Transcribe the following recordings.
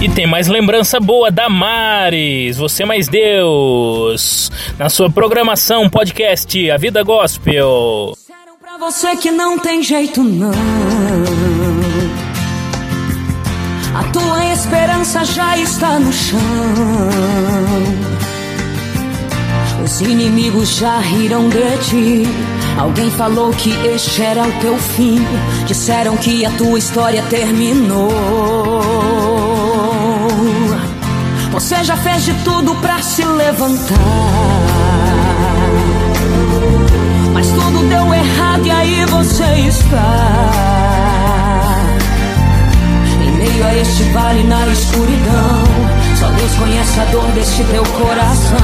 E tem mais lembrança boa da Mares, Você Mais Deus, na sua programação podcast A Vida Gospel. Disseram pra você que não tem jeito não. A tua esperança já está no chão. Os inimigos já riram de ti. Alguém falou que este era o teu fim. Disseram que a tua história terminou. Você já fez de tudo pra se levantar. Mas tudo deu errado e aí você está. Em meio a este vale na escuridão. Só Deus conhece a dor deste teu coração.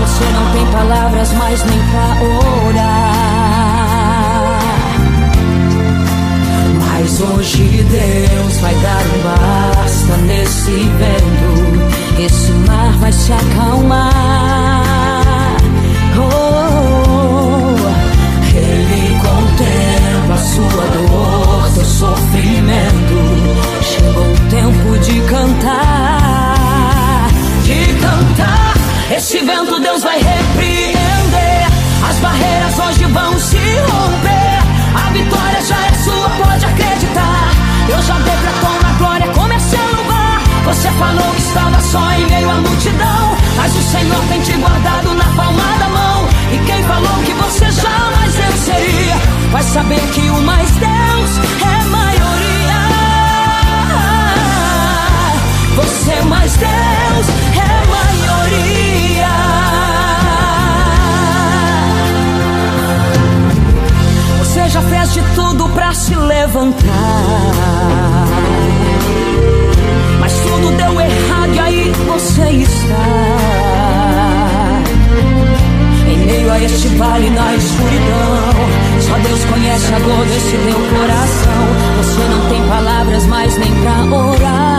Você não tem palavras mais nem pra orar. Mas hoje Deus vai dar um basta nesse vento. Esse mar vai se acalmar. Levantar. Mas tudo deu errado e aí você está. Em meio a este vale na escuridão Só Deus conhece a dor desse teu coração. Você não tem palavras mais nem pra orar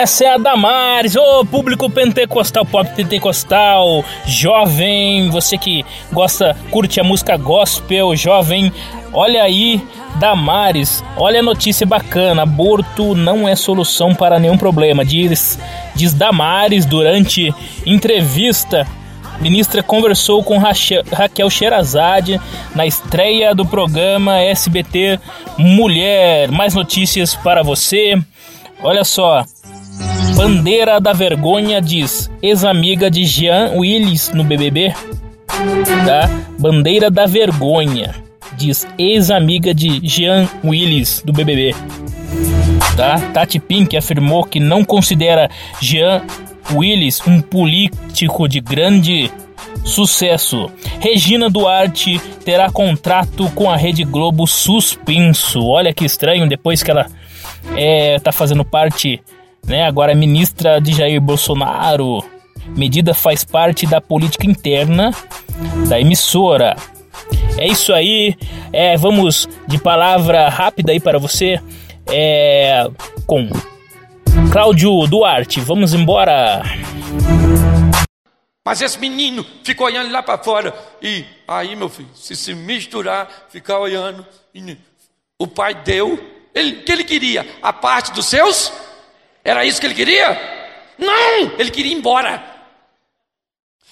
Essa é a Damares, ô público pentecostal, pop pentecostal, jovem, você que gosta, curte a música gospel, jovem, olha aí, Damares, olha a notícia bacana, aborto não é solução para nenhum problema, diz, diz Damares durante entrevista ministra conversou com Raquel Sherazade na estreia do programa SBT Mulher. Mais notícias para você. Olha só. Bandeira da Vergonha diz ex-amiga de Jean Willis no BBB. Tá? Bandeira da Vergonha diz ex-amiga de Jean Willis do BBB. Tá? Tati Pink afirmou que não considera Jean Willis um político de grande sucesso. Regina Duarte terá contrato com a Rede Globo suspenso. Olha que estranho, depois que ela é, tá fazendo parte, né, agora ministra de Jair Bolsonaro. Medida faz parte da política interna da emissora. É isso aí. É, vamos de palavra rápida aí para você. É, com Cláudio Duarte, vamos embora. Mas esse menino ficou olhando lá para fora e aí, meu filho, se se misturar, ficar olhando, o pai deu, ele que ele queria a parte dos seus? Era isso que ele queria? Não, ele queria ir embora.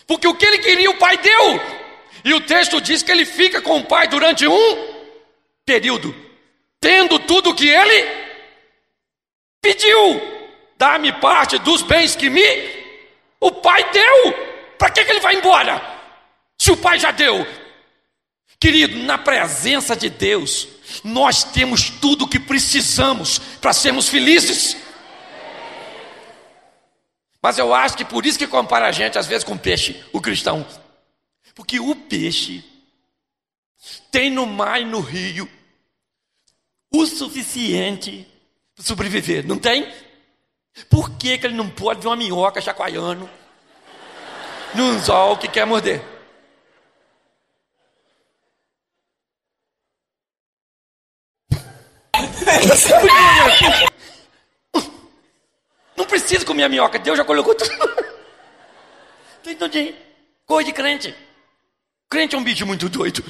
Porque o que ele queria, o pai deu. E o texto diz que ele fica com o pai durante um período, tendo tudo o que ele pediu. Dá-me parte dos bens que me o pai deu. Para que, que ele vai embora? Se o pai já deu. Querido, na presença de Deus, nós temos tudo o que precisamos para sermos felizes. Mas eu acho que por isso que compara a gente às vezes com peixe, o cristão. Porque o peixe tem no mar e no rio o suficiente para sobreviver, não tem? Por que, que ele não pode ver uma minhoca chacoalhando num anzol que quer morder? Não precisa comer a minhoca, Deus já colocou tudo. Entendeu? Coisa de crente. Crente é um bicho muito doido,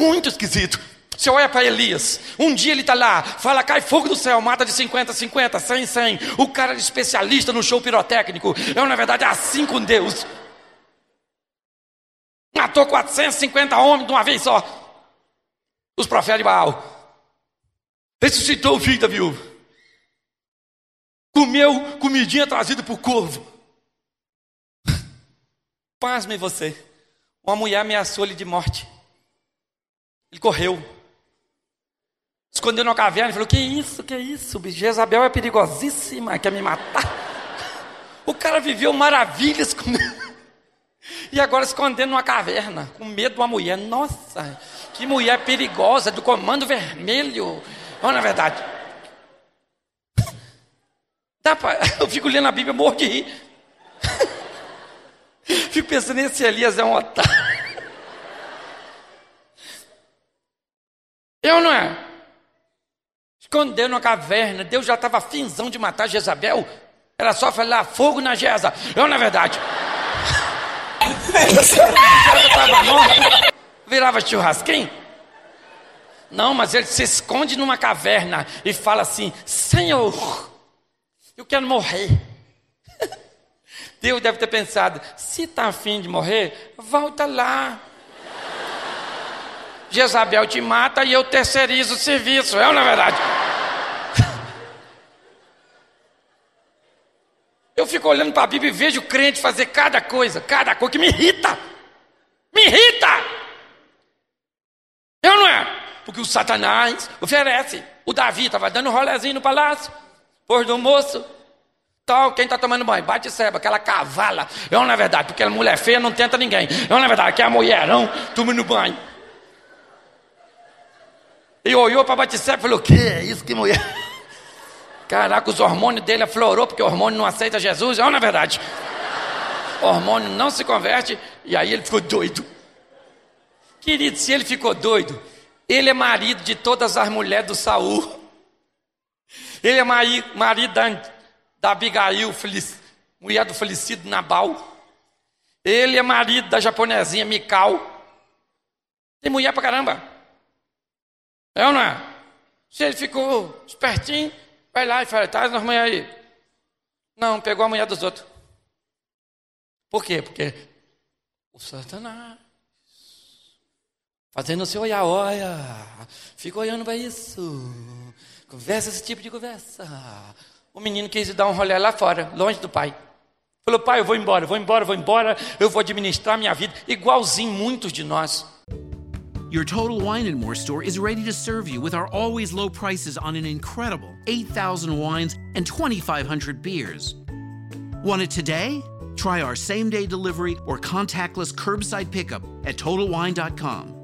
muito esquisito. Você olha para Elias, um dia ele está lá, fala, cai fogo do céu, mata de 50 a 50, 100 100. O cara é especialista no show pirotécnico. Eu, na verdade, é assim com Deus. Matou 450 homens de uma vez só. Os profetas de Baal. Ressuscitou o filho da viúva. Comeu comidinha trazida por corvo. Pasme você. Uma mulher ameaçou ele de morte. Ele correu. Escondeu na caverna e falou: Que isso, que isso? Jezabel é perigosíssima, quer me matar. O cara viveu maravilhas com E agora escondendo numa caverna, com medo de uma mulher. Nossa, que mulher perigosa, do comando vermelho. Não, na verdade. Pra... Eu fico lendo a Bíblia, morro de rir. Fico pensando, esse Elias é um otário. Eu não é? Escondeu numa caverna, Deus já estava finzão de matar Jezabel. Era só falar fogo na Jeza. Eu, na verdade. Jeza estava. Virava churrasquinho. Não, mas ele se esconde numa caverna e fala assim: Senhor, eu quero morrer. Deus deve ter pensado: se está afim de morrer, volta lá. Jezabel te mata e eu terceirizo o serviço, é ou não é verdade? Eu fico olhando para a Bíblia e vejo o crente fazer cada coisa, cada coisa que me irrita. Me irrita! Eu não é? Porque o Satanás oferece. O Davi estava dando um rolezinho no palácio, pôs do moço, tal, quem está tomando banho? Bate seba, aquela cavala. Eu é verdade, porque a mulher feia não tenta ninguém. Eu é verdade, que é mulherão tomando banho. E olhou para Batisseba e falou: Que é isso, que mulher? Caraca, os hormônios dele aflorou, porque o hormônio não aceita Jesus. Não, na verdade. O hormônio não se converte, e aí ele ficou doido. Querido, se ele ficou doido, ele é marido de todas as mulheres do Saul. Ele é marido da, Abigail, mulher do falecido Nabal. Ele é marido da japonesinha Mikal. Tem mulher pra caramba. É ou não é? Se ele ficou espertinho, vai lá e fala, traz as mulheres aí. Não, pegou a mulher dos outros. Por quê? Porque o Satanás fazendo seu olhar, olha, fica olhando para isso. Conversa esse tipo de conversa. O menino quis dar um rolê lá fora, longe do pai. Falou, pai, eu vou embora, vou embora, vou embora, eu vou administrar minha vida, igualzinho muitos de nós. Your Total Wine and More store is ready to serve you with our always low prices on an incredible 8,000 wines and 2,500 beers. Want it today? Try our same day delivery or contactless curbside pickup at TotalWine.com.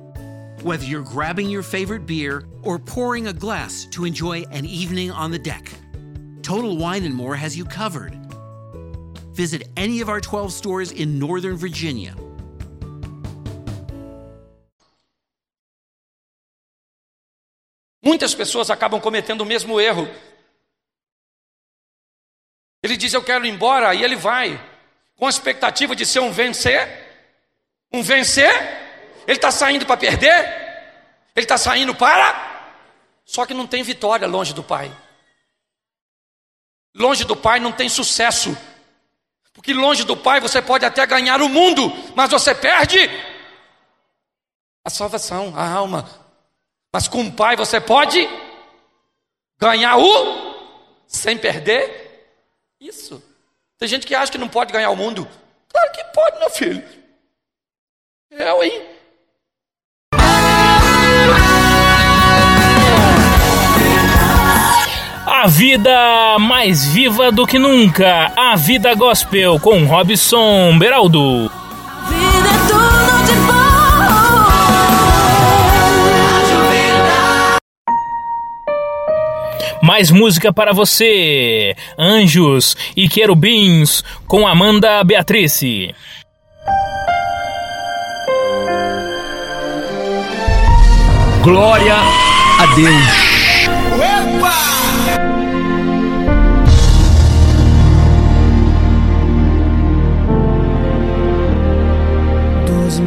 Whether you're grabbing your favorite beer or pouring a glass to enjoy an evening on the deck, Total Wine and More has you covered. Visit any of our 12 stores in Northern Virginia Muitas pessoas acabam cometendo o mesmo erro. Ele diz: Eu quero ir embora, e ele vai, com a expectativa de ser um vencer. Um vencer? Ele está saindo para perder? Ele está saindo para. Só que não tem vitória longe do Pai. Longe do Pai não tem sucesso. Porque longe do Pai você pode até ganhar o mundo, mas você perde a salvação, a alma. Mas com o Pai você pode ganhar o sem perder isso. Tem gente que acha que não pode ganhar o mundo. Claro que pode, meu filho. Eu, hein? A vida mais viva do que nunca. A vida gospel com Robson Beraldo. A vida é tudo de bom. Mais música para você. Anjos e Querubins com Amanda Beatrice. Glória a Deus.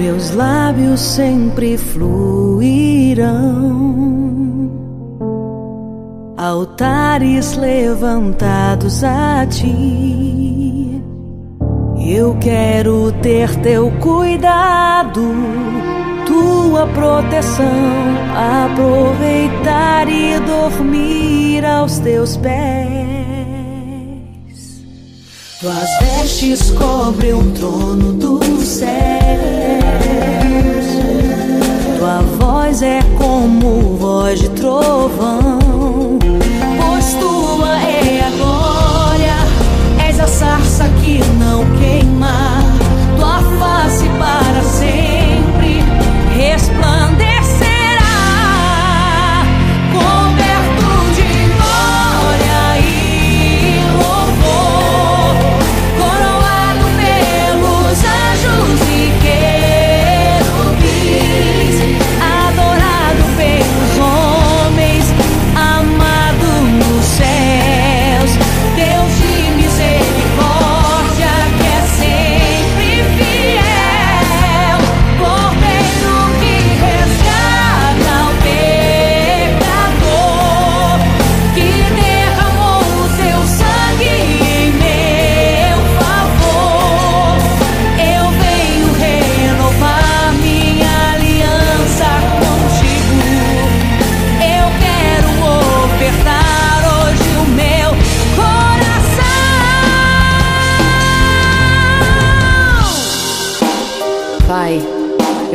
Meus lábios sempre fluirão altares levantados a ti. Eu quero ter teu cuidado, tua proteção, aproveitar e dormir aos teus pés. Tuas vestes cobrem o trono dos céus. Tua voz é como voz de trovão. Pois tua é a glória, és a sarça que não queima.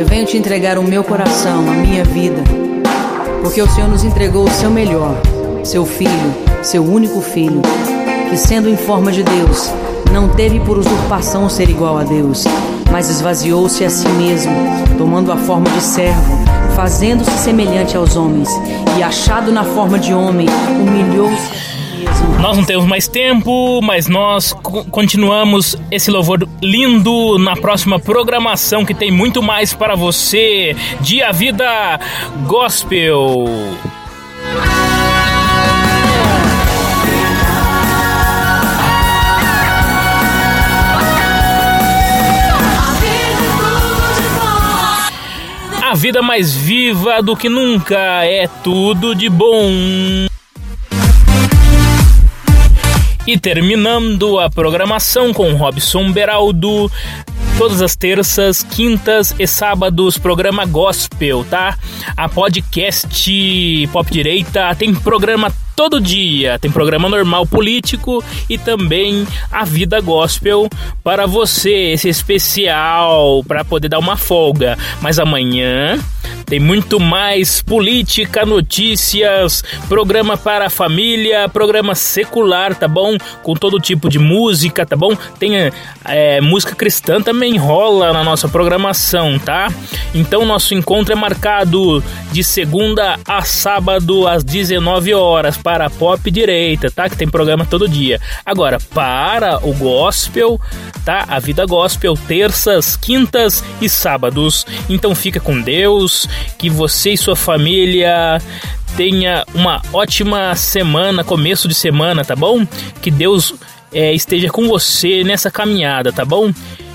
Eu venho te entregar o meu coração, a minha vida, porque o Senhor nos entregou o seu melhor, seu filho, seu único filho, que sendo em forma de Deus, não teve por usurpação ser igual a Deus, mas esvaziou-se a si mesmo, tomando a forma de servo, fazendo-se semelhante aos homens, e achado na forma de homem, humilhou-se. Nós não temos mais tempo, mas nós co- continuamos esse louvor lindo na próxima programação que tem muito mais para você. Dia Vida Gospel. A vida mais viva do que nunca é tudo de bom. E terminando a programação com Robson Beraldo, todas as terças, quintas e sábados, programa gospel, tá? A podcast Pop Direita tem programa todo dia, tem programa normal político e também a vida gospel para você, esse especial para poder dar uma folga. Mas amanhã tem muito mais política, notícias, programa para a família, programa secular, tá bom? Com todo tipo de música, tá bom? Tem é, música cristã também rola na nossa programação, tá? Então nosso encontro é marcado de segunda a sábado às 19 horas para a Pop Direita, tá? Que tem programa todo dia. Agora, para o gospel, tá? A vida gospel, terças, quintas e sábados. Então fica com Deus, que você e sua família tenha uma ótima semana, começo de semana, tá bom? Que Deus é, esteja com você nessa caminhada, tá bom?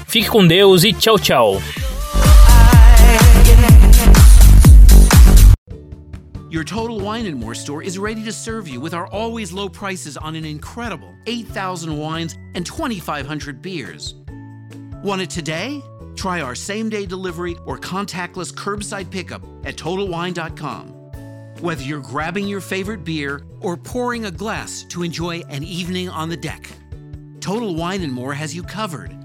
Fique com Deus e tchau, tchau. Your Total Wine and More store is ready to serve you with our always low prices on an incredible 8,000 wines and 2,500 beers. Want it today? Try our same day delivery or contactless curbside pickup at TotalWine.com. Whether you're grabbing your favorite beer or pouring a glass to enjoy an evening on the deck, Total Wine and More has you covered.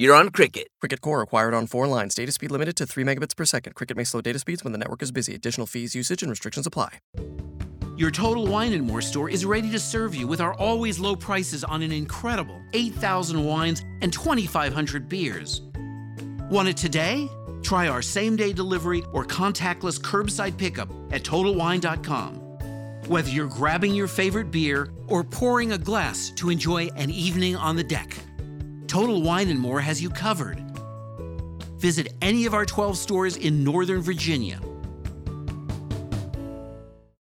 you're on Cricket. Cricket Core acquired on four lines. Data speed limited to 3 megabits per second. Cricket may slow data speeds when the network is busy. Additional fees, usage, and restrictions apply. Your Total Wine and More store is ready to serve you with our always low prices on an incredible 8,000 wines and 2,500 beers. Want it today? Try our same day delivery or contactless curbside pickup at TotalWine.com. Whether you're grabbing your favorite beer or pouring a glass to enjoy an evening on the deck, Total Wine and More has you covered. Visit any of our 12 stores in Northern Virginia